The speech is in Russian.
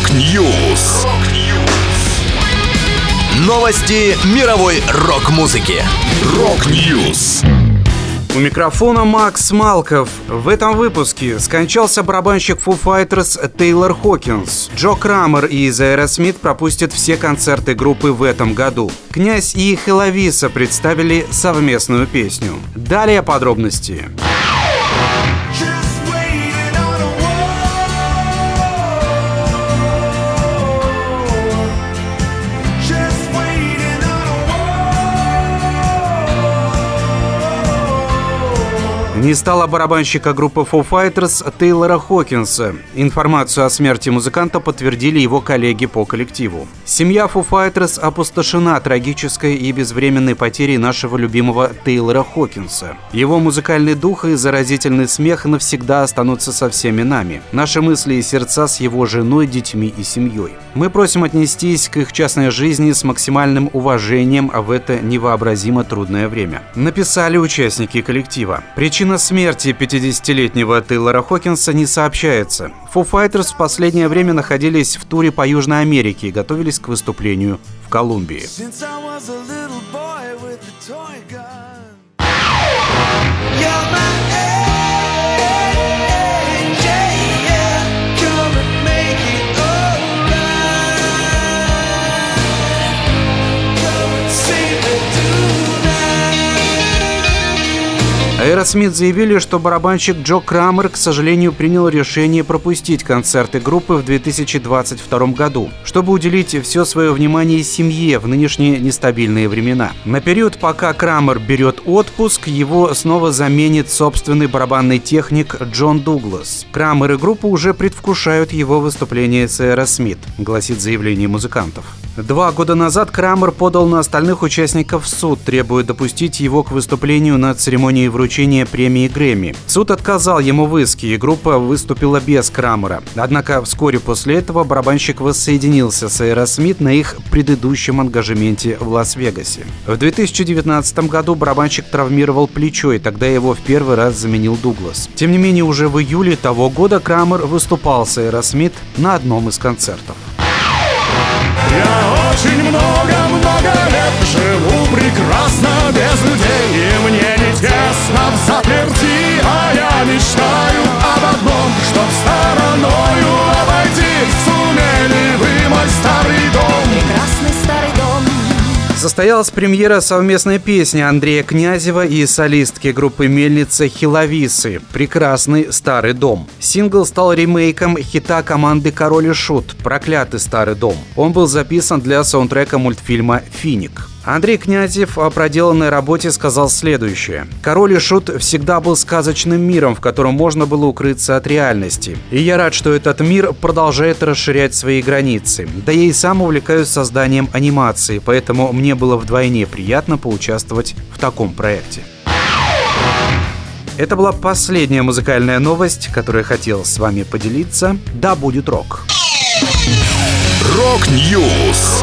Rock News. Новости мировой рок-музыки. Rock News. У микрофона Макс Малков. В этом выпуске скончался барабанщик Foo Fighters Тейлор Хокинс. Джо Крамер из Aerosmith пропустит все концерты группы в этом году. Князь и Хелависа представили совместную песню. Далее подробности. Не стало барабанщика группы Foo Fighters Тейлора Хокинса. Информацию о смерти музыканта подтвердили его коллеги по коллективу. Семья Foo Fighters опустошена трагической и безвременной потерей нашего любимого Тейлора Хокинса. Его музыкальный дух и заразительный смех навсегда останутся со всеми нами. Наши мысли и сердца с его женой, детьми и семьей. Мы просим отнестись к их частной жизни с максимальным уважением в это невообразимо трудное время. Написали участники коллектива. Причина Причина смерти 50-летнего Тейлора Хокинса не сообщается. Foo Fighters в последнее время находились в туре по Южной Америке и готовились к выступлению в Колумбии. Аэросмит заявили, что барабанщик Джо Крамер, к сожалению, принял решение пропустить концерты группы в 2022 году, чтобы уделить все свое внимание семье в нынешние нестабильные времена. На период, пока Крамер берет отпуск, его снова заменит собственный барабанный техник Джон Дуглас. Крамер и группа уже предвкушают его выступление с Аэросмит, гласит заявление музыкантов. Два года назад Крамер подал на остальных участников в суд, требуя допустить его к выступлению на церемонии вручения премии Грэмми. Суд отказал ему в иске, и группа выступила без Крамера. Однако вскоре после этого барабанщик воссоединился с Аэросмит на их предыдущем ангажементе в Лас-Вегасе. В 2019 году барабанщик травмировал плечо, и тогда его в первый раз заменил Дуглас. Тем не менее, уже в июле того года Крамер выступал с Аэросмит на одном из концертов. Я очень много-много лет живу прекрасно без людей Состоялась премьера совместной песни Андрея Князева и солистки группы «Мельница» Хиловисы «Прекрасный старый дом». Сингл стал ремейком хита команды «Король и Шут» «Проклятый старый дом». Он был записан для саундтрека мультфильма «Финик». Андрей Князев о проделанной работе сказал следующее. «Король и Шут всегда был сказочным миром, в котором можно было укрыться от реальности. И я рад, что этот мир продолжает расширять свои границы. Да я и сам увлекаюсь созданием анимации, поэтому мне было вдвойне приятно поучаствовать в таком проекте». Это была последняя музыкальная новость, которую я хотел с вами поделиться. Да будет рок! Rock News.